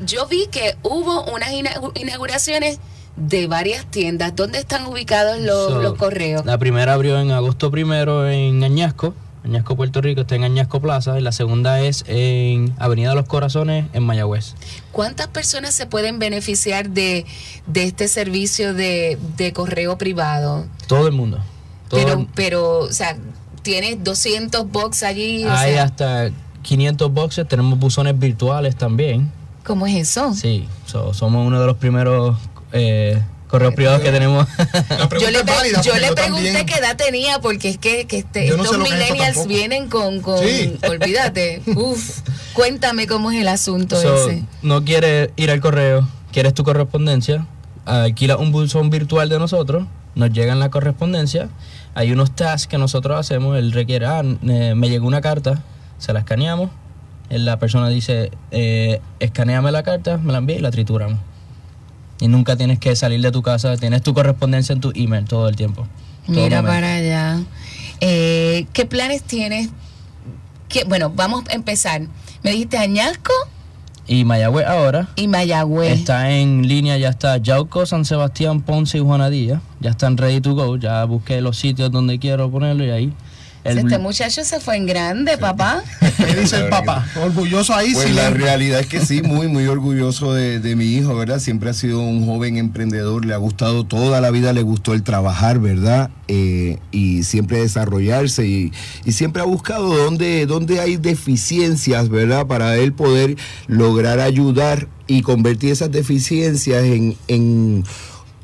yo vi que hubo unas ina- inauguraciones de varias tiendas. ¿Dónde están ubicados los, So, los correos? La primera abrió en agosto primero en Añasco, Añasco, Puerto Rico, está en Añasco Plaza. Y la segunda es en Avenida Los Corazones, en Mayagüez. ¿Cuántas personas se pueden beneficiar de, de este servicio de, de correo privado? Todo el mundo. Todo Pero, el- pero, o sea, tienes 200 box allí. o Hay sea, hasta 500 boxes, tenemos buzones virtuales también. ¿Cómo es eso? Sí, so- somos uno de los primeros eh, correos privados que tenemos. Yo le, pre- válida, yo porque le yo pregunté también- qué edad tenía, porque es que, que este, no estos sé que millennials vienen con, con Sí. olvídate, uf, cuéntame cómo es el asunto So, ese. no quieres ir al correo, quieres tu correspondencia, alquila un buzón virtual de nosotros, nos llegan la correspondencia, hay unos tasks que nosotros hacemos, él requiere, ah, me llegó una carta, se la escaneamos, la persona dice, eh, escaneame la carta, me la envía y la trituramos. Y nunca tienes que salir de tu casa, tienes tu correspondencia en tu email todo el tiempo. todo Mira momento. para allá. Eh, ¿Qué planes tienes? ¿Qué- bueno, vamos a empezar. Me dijiste Añasco Y Mayagüez ahora y Mayagüez. Está en línea, ya está Yauco, San Sebastián, Ponce y Juanadilla. Ya están ready to go. Ya busqué los sitios donde quiero ponerlo y ahí. El- Este muchacho se fue en grande, papá. ¿Qué dice el papá? Orgulloso ahí, Pues sí. la realidad es que sí, muy, muy orgulloso de, de mi hijo, ¿verdad? Siempre ha sido un joven emprendedor, le ha gustado toda la vida, le gustó el trabajar, ¿verdad? Eh, y siempre desarrollarse y, y siempre ha buscado dónde, dónde hay deficiencias, ¿verdad? Para él poder lograr ayudar y convertir esas deficiencias en... en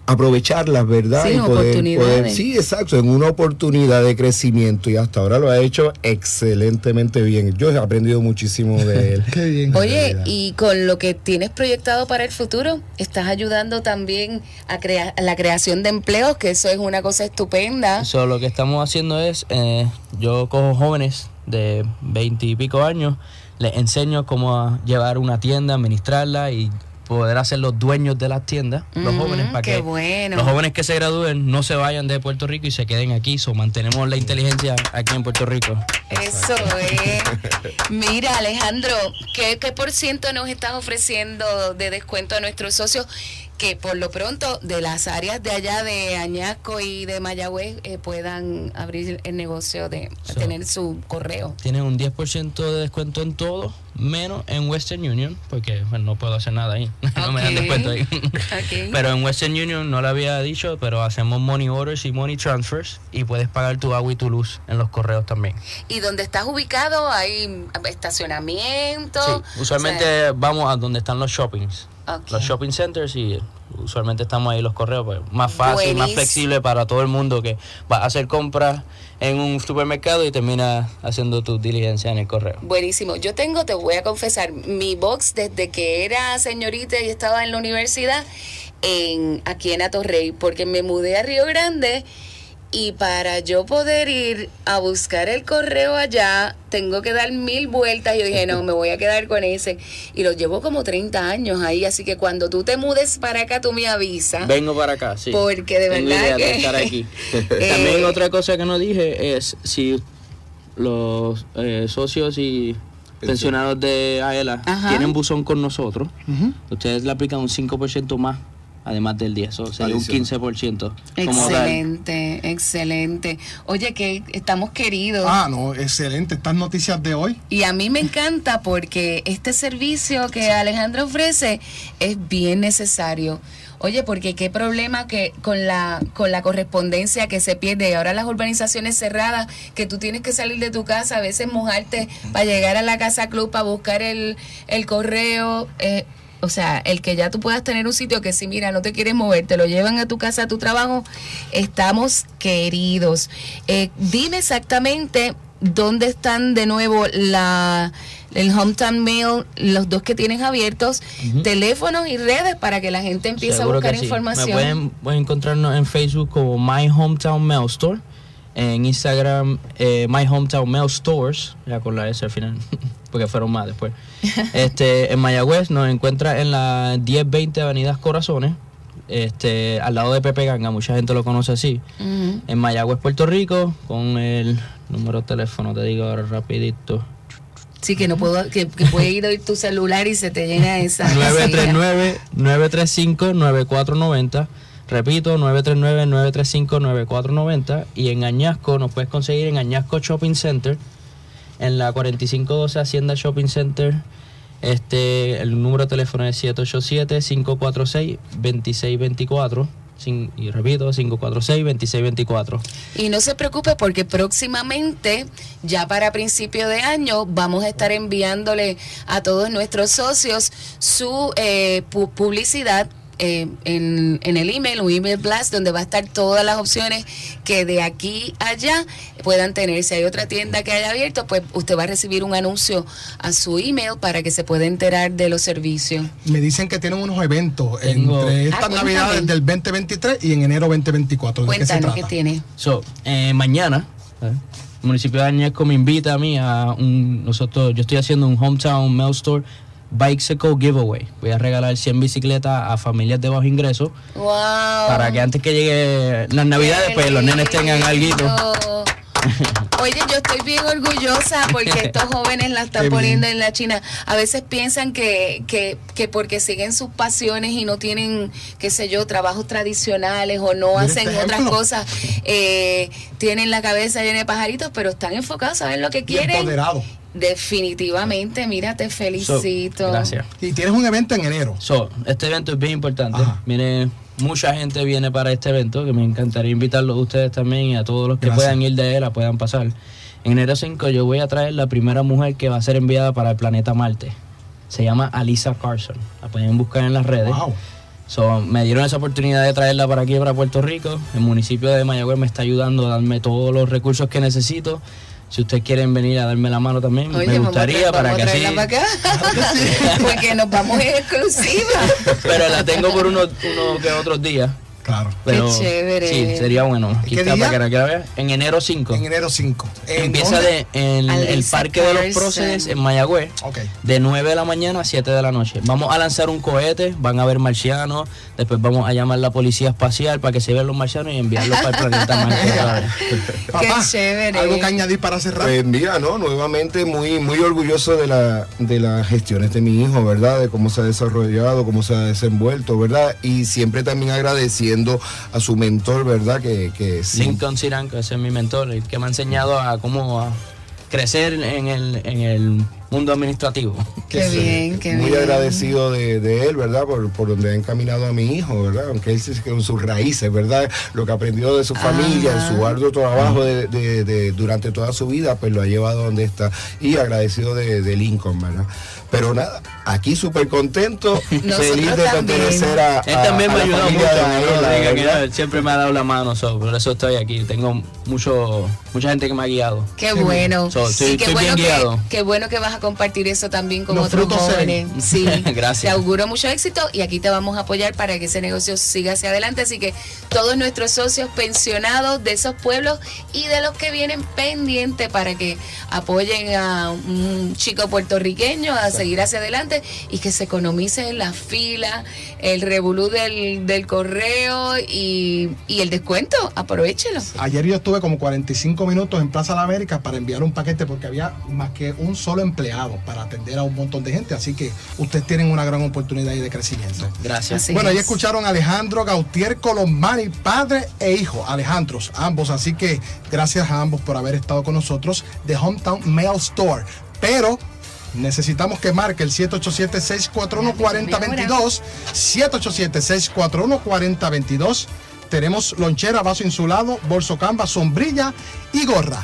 aprovecharlas, ¿verdad? Sí, y oportunidades. sí, exacto, en una oportunidad de crecimiento y hasta ahora lo ha hecho excelentemente bien. Yo he aprendido muchísimo de él. Qué bien. Oye, y con lo que tienes proyectado para el futuro, estás ayudando también a, crea- a la creación de empleos, que eso es una cosa estupenda. So, lo que estamos haciendo es, eh, yo cojo jóvenes de 20 y pico años, les enseño cómo a llevar una tienda, administrarla y poder hacer los dueños de las tiendas, los jóvenes, para qué que bueno. los jóvenes que se gradúen no se vayan de Puerto Rico y se queden aquí. So, mantenemos la inteligencia aquí en Puerto Rico. Eso es. Mira, Alejandro, ¿qué, ¿qué por ciento nos estás ofreciendo de descuento a nuestros socios que por lo pronto de las áreas de allá de Añasco y de Mayagüez eh, puedan abrir el negocio de So- tener su correo. Tienen un 10% de descuento en todo, menos en Western Union, porque bueno, no puedo hacer nada ahí. no me dan descuento ahí. Pero en Western Union no lo había dicho, pero hacemos money orders y money transfers y puedes pagar tu agua y tu luz en los correos también. Y donde estás ubicado hay estacionamiento. Sí, usualmente o sea, vamos a donde están los shoppings. Ok. Los shopping centers y usualmente estamos ahí los correos, pues más fácil, más Buenísimo. flexible para todo el mundo que va a hacer compras en un supermercado y termina haciendo tu diligencia en el correo. Buenísimo. Yo tengo, te voy a confesar, mi box desde que era señorita y estaba en la universidad en aquí en Atorrey, porque me mudé a Río Grande y para yo poder ir a buscar el correo allá, tengo que dar mil vueltas. Yo dije, no, me voy a quedar con ese. Y lo llevo como 30 años ahí, así que cuando tú te mudes para acá, tú me avisas. Vengo para acá, sí. Porque de Tengo verdad idea de que- estar aquí. Eh, También otra cosa que no dije es si los eh, socios y pensionados de AELA Ajá. tienen buzón con nosotros, ustedes le aplican un 5% más, además del 10, o sería un Adicional. 15% como tal. Excelente, excelente. Oye, que estamos queridos. Ah, no, excelente. Estas noticias de hoy. Y a mí me encanta porque este servicio que Alejandro ofrece es bien necesario. Oye, porque qué problema que con la con la correspondencia que se pierde y ahora las urbanizaciones cerradas que tú tienes que salir de tu casa a veces mojarte para llegar a la casa club para buscar el, el correo eh, o sea, el que ya tú puedas tener un sitio que si mira, no te quieres mover, te lo llevan a tu casa, a tu trabajo, estamos queridos. Eh, dime exactamente dónde están de nuevo la el Hometown Mail, los dos que tienes abiertos, teléfonos y redes para que la gente empiece Seguro a buscar sí. información. Me pueden, pueden encontrarnos en Facebook como My Hometown Mail Store. En Instagram, eh, My Hometown Mail Stores, ya con la S al final, porque fueron más después. Este, en Mayagüez nos encuentra en la 1020 Avenidas Corazones, este, al lado de Pepe Ganga, mucha gente lo conoce así. En Mayagüez, Puerto Rico, con el número de teléfono, te digo ahora rapidito. Sí, que no puedo, que, que puede ir hoy tu celular y se te llena esa. casilla. 939-935-9490. Repito, 939-935-9490. Y en Añasco nos puedes conseguir en Añasco Shopping Center, en la 4512 Hacienda Shopping Center. Este, el número de teléfono es 787-546-2624. Sin- Y repito, 546-2624. Y no se preocupe porque próximamente, ya para principio de año, vamos a estar enviándole a todos nuestros socios su eh, pu- publicidad. Eh, en, en el email, un email blast, donde va a estar todas las opciones que de aquí a allá puedan tener. Si hay otra tienda que haya abierto, pues usted va a recibir un anuncio a su email para que se pueda enterar de los servicios. Me dicen que tienen unos eventos Tengo- entre Ah, estas cuéntame. navidades del 2023 y en enero 2024. ¿De qué se Cuéntanos trata? qué tiene. So, eh, mañana, ¿eh? el municipio de Añasco me invita a mí a un. Nosotros, yo estoy haciendo un hometown mail store bicycle giveaway. Voy a regalar 100 bicicletas a familias de bajo ingreso ¡Wow! para que antes que llegue las navidades, pues los nenes tengan algo. Oye, yo estoy bien orgullosa porque estos jóvenes la están poniendo en la China. A veces piensan que, que, que porque siguen sus pasiones y no tienen, qué sé yo, trabajos tradicionales o no Mira hacen este otras cosas, eh, tienen la cabeza llena de pajaritos, pero están enfocados, saben lo que Y quieren. Definitivamente, mira, te So, felicito. gracias. Y tienes un evento en enero. So, este evento es bien importante. Ajá. Viene, mucha gente viene para este evento, que me encantaría invitarlos a ustedes también y a todos los que Gracias. puedan ir de él, puedan pasar. En enero 5 yo voy a traer la primera mujer que va a ser enviada para el planeta Marte. Se llama Alisa Carson. La pueden buscar en las redes. Wow. So, me dieron esa oportunidad de traerla para aquí, para Puerto Rico. El municipio de Mayagüez me está ayudando a darme todos los recursos que necesito. Si ustedes quieren venir a darme la mano también, Oye, me vamos a gustaría traer- para que así... para acá. Porque nos vamos en exclusiva. Pero la tengo por unos, unos que otros días. Claro. Pero, Qué chévere. Sí, sería bueno. Aquí ¿Qué está día? para que la quiera ver. En enero 5. En enero 5. ¿En Empieza dónde? de, en el Parque de los. Próceres en Mayagüez. Ok. De 9 de la mañana a 7 de la noche. Vamos a lanzar un cohete, van a ver marcianos, después vamos a llamar a la policía espacial para que se vean los marcianos y enviarlos para el planeta Marte. Papá, chévere. ¿Algo que añadir para cerrar? Pues mira, ¿no? Nuevamente muy, muy orgulloso de, la, de las gestiones de mi hijo, ¿verdad? De cómo se ha desarrollado, cómo se ha desenvuelto, ¿verdad? Y siempre también a su mentor, ¿verdad? Que, Lincoln Siranco, ese es mi mentor, el que me ha enseñado a cómo a crecer en el, en el mundo administrativo. Qué bien, qué muy bien. agradecido de, de él, ¿verdad? Por, por donde ha encaminado a mi hijo, ¿verdad? Aunque él se con sus raíces, ¿verdad? Lo que ha aprendido de su familia, en su arduo trabajo de, de- de- durante toda su vida, pues lo ha llevado a donde está. Y agradecido de, de Lincoln, ¿verdad? Pero nada, aquí súper contento, Nosotros feliz de también. pertenecer a, Él también a me ha ayudado mucho, siempre me ha dado la mano, so, por eso estoy aquí. Tengo mucho, mucha gente que me ha guiado. Qué bueno. So, estoy, y qué estoy bueno bien guiado. que, qué bueno que vas a compartir eso también con Los otros jóvenes. Sí. Gracias. Te auguro mucho éxito y aquí te vamos a apoyar para que ese negocio siga hacia adelante. Así que todos nuestros socios pensionados de esos pueblos y de los que vienen pendientes para que apoyen a un chico puertorriqueño a seguir hacia adelante y que se economice en las filas, el revolú del, del correo y, y el descuento. Aprovechelo. Ayer yo estuve como 45 minutos en Plaza de la América para enviar un paquete porque había más que un solo empleado para atender a un montón de gente. Así que ustedes tienen una gran oportunidad ahí de crecimiento. Gracias. Así bueno, es. ahí escucharon a Alejandro Gautier Colombani, padre e hijo, Alejandros, ambos. Así que gracias a ambos por haber estado con nosotros de Hometown Mail Store. Pero necesitamos que marque el 787-641-4022. 787-641-4022. Tenemos lonchera, vaso insulado, bolso camba, sombrilla y gorra.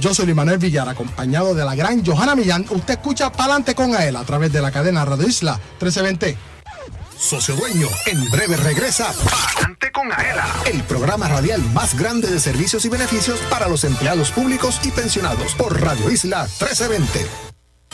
Yo soy Manuel Villar, acompañado de la gran Johanna Millán. Usted escucha Palante con Ael a través de la cadena Radio Isla 1320. Socio Dueño, en breve regresa Palante con Aela, el programa radial más grande de servicios y beneficios para los empleados públicos y pensionados por Radio Isla 1320.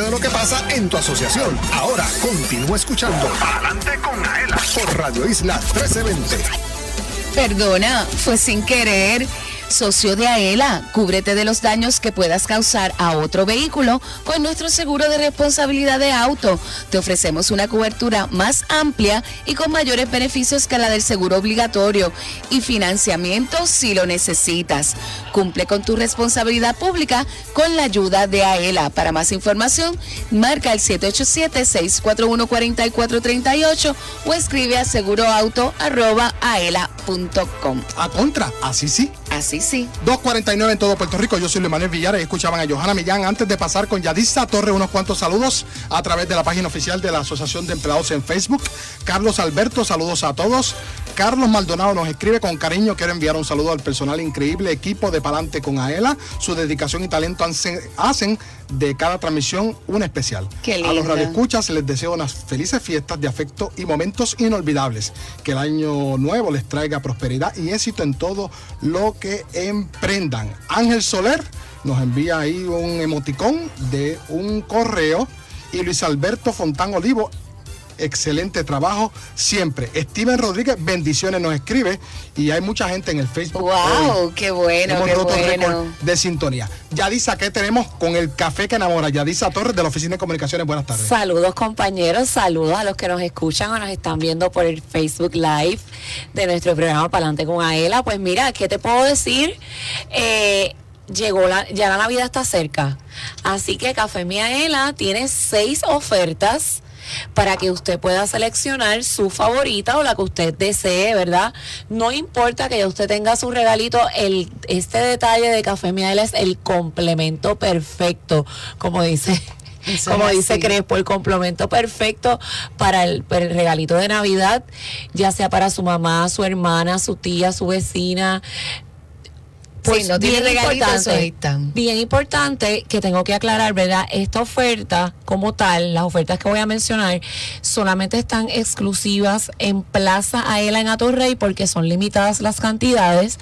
De lo que pasa en tu asociación. Ahora continúa escuchando Adelante con Aela por Radio Isla 1320. Perdona, fue sin querer. Socio de AELA, cúbrete de los daños que puedas causar a otro vehículo con nuestro seguro de responsabilidad de auto. Te ofrecemos una cobertura más amplia y con mayores beneficios que la del seguro obligatorio y financiamiento si lo necesitas. Cumple con tu responsabilidad pública con la ayuda de AELA. Para más información, marca el 787-641-4438 o escribe a seguroauto.aela.com. A contra, así sí. Así sí. 249 en todo Puerto Rico. Yo soy Luis Manuel y escuchaban a Johanna Millán. Antes de pasar con Yadisa Torre, unos cuantos saludos a través de la página oficial de la Asociación de Empleados en Facebook. Carlos Alberto, saludos a todos. Carlos Maldonado nos escribe con cariño. Quiero enviar un saludo al personal increíble, equipo de Palante con Aela. Su dedicación y talento hacen de cada transmisión un especial. Qué a los radioescuchas les deseo unas felices fiestas de afecto y momentos inolvidables. Que el año nuevo les traiga prosperidad y éxito en todo lo que emprendan. Ángel Soler nos envía ahí un emoticón de un correo y Luis Alberto Fontán Olivo. Excelente trabajo siempre. Steven Rodríguez, bendiciones, nos escribe y hay mucha gente en el Facebook. Wow, hoy. qué bueno, Hemos qué roto bueno. de sintonía. Yadisa, ¿qué tenemos con el café que enamora? Yadisa Torres de la Oficina de Comunicaciones. Buenas tardes. Saludos compañeros, saludos a los que nos escuchan o nos están viendo por el Facebook Live de nuestro programa Palante con Aela. Pues mira, ¿qué te puedo decir? Eh, llegó la, ya la Navidad está cerca. Así que Café Mi Aela tiene seis ofertas para que usted pueda seleccionar su favorita o la que usted desee, ¿verdad? No importa que ya usted tenga su regalito, el, este detalle de Café Miel es el complemento perfecto, como dice. Eso Como dice así. Crespo, el complemento perfecto para el, para el regalito de Navidad, ya sea para su mamá, su hermana, su tía, su vecina, Sí, no tiene regalitos, importante, bien importante que tengo que aclarar, ¿verdad? Esta oferta como tal, las ofertas que voy a mencionar, solamente están exclusivas en Plaza Aela en Atorrey porque son limitadas las cantidades,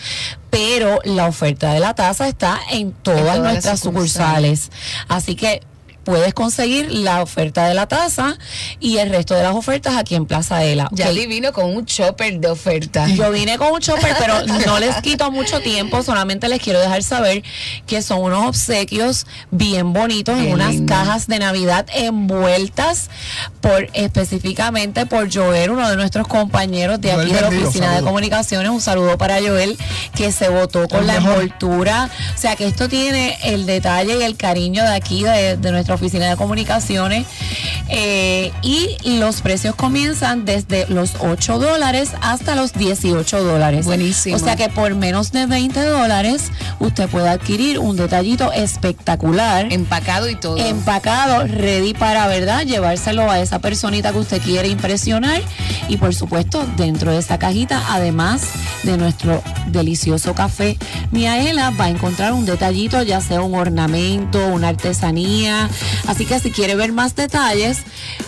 pero la oferta de la taza está en todas, nuestras sucursales. sucursales. Así que puedes conseguir la oferta de la taza y el resto de las ofertas aquí en Plaza Aela. Ya Ok. vino con un chopper de oferta. Yo vine con un chopper, pero no les quito mucho tiempo, solamente les quiero dejar saber que son unos obsequios bien bonitos Qué en unas lindo. cajas de Navidad envueltas por específicamente por Joel, uno de nuestros compañeros de Joel aquí de la oficina de comunicaciones. Un saludo para Joel que se votó con El la mejor. envoltura. O sea que esto tiene el detalle y el cariño de aquí de, de nuestra oficina de comunicaciones. Eh, y los precios comienzan desde los 8 dólares hasta los 18 dólares. Buenísimo. O sea que por menos de 20 dólares usted puede adquirir un detallito espectacular. Empacado y todo. Empacado, ready para, ¿verdad? Llevárselo a esa personita que usted quiere impresionar. Y por supuesto, dentro de esa cajita, además de nuestro delicioso café, Miaela va a encontrar un detallito, ya sea un ornamento, una artesanía. Así que si quiere ver más detalles,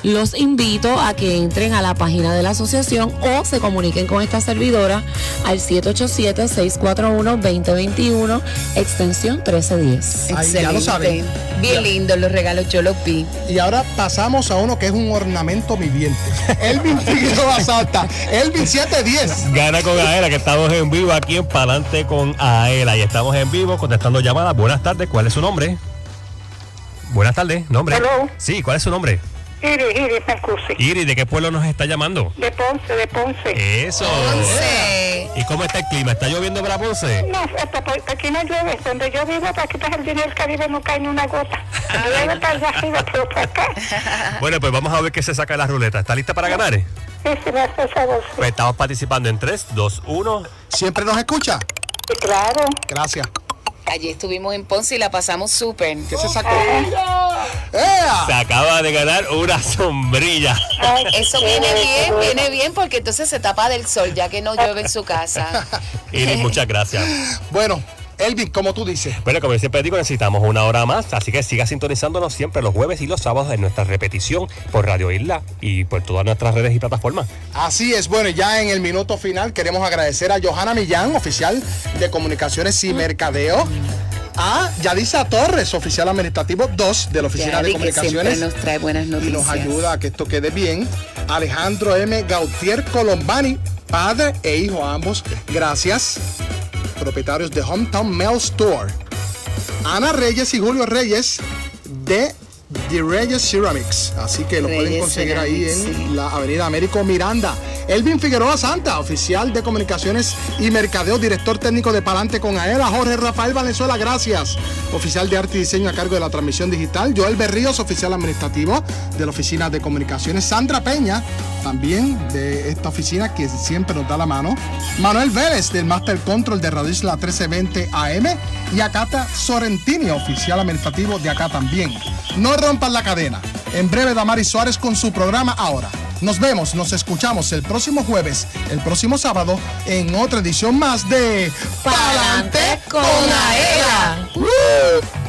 los invito a que entren a la página de la asociación o se comuniquen con esta servidora al 787-641-2021, extensión 1310. Ahí ya lo saben. Bien lindos los regalos, yo los vi. Y ahora pasamos a uno que es un ornamento viviente. Elvin Figueroa Salta. Elvin 710. Gana con Aela, que estamos en vivo aquí en Palante con Aela. Y estamos en vivo contestando llamadas. Buenas tardes, ¿cuál es su nombre? Buenas tardes, ¿nombre? Hello. Sí, ¿cuál es su nombre? Iris, Iris Mercusi. Iris, ¿de qué pueblo nos está llamando? De Ponce, de Ponce. Eso. ¿Y cómo está el clima? ¿Está lloviendo para Ponce? No, hasta por- aquí no llueve. Donde yo vivo, para aquí para el dinero del Caribe no cae ni una gota. Llueve para allá arriba, pero para acá. Bueno, pues vamos a ver qué se saca de la ruleta. ¿Está lista para ganar? Sí, sí, me hace sí. Pues estamos participando en 3, 2, 1. ¿Siempre nos escucha? Sí, claro. Gracias. Allí estuvimos en Ponce y la pasamos súper. ¿Qué se sacó? Se acaba de ganar una sombrilla. Eso viene bien, viene bien porque entonces se tapa del sol ya que no llueve en su casa. Iris, muchas gracias. Bueno, Elvin, como tú dices. Bueno, como yo siempre digo, necesitamos una hora más, así que siga sintonizándonos siempre los jueves y los sábados en nuestra repetición por Radio Isla y por todas nuestras redes y plataformas. Así es, bueno, y ya en el minuto final queremos agradecer a Johanna Millán, oficial de Comunicaciones y Mercadeo. A Yadisa Torres, oficial administrativo 2 de la Oficina de Yadi, que Comunicaciones. nos trae buenas y noticias. nos ayuda a que esto quede bien. Alejandro M. Gautier Colombani, padre e hijo ambos. Gracias. propietarios de Hometown Mail Store. Ana Reyes y Julio Reyes de The Reyes Ceramics. Así que lo pueden conseguir ahí en la Avenida Américo Miranda. Elvin Figueroa Santa, oficial de comunicaciones y mercadeo, director técnico de Palante con AELA. Jorge Rafael Valenzuela, gracias. Oficial de arte y diseño a cargo de la transmisión digital. Joel Berríos, oficial administrativo de la oficina de comunicaciones. Sandra Peña, también de esta oficina que siempre nos da la mano. Manuel Vélez, del Master Control de Radio Isla 1320 AM. Y Acata Sorrentini, oficial administrativo de acá también. No rompan la cadena. En breve, Damari Suárez con su programa ahora. Nos vemos, nos escuchamos el próximo jueves, el próximo sábado, en otra edición más de Pa'lante con Aela. ¡Uh!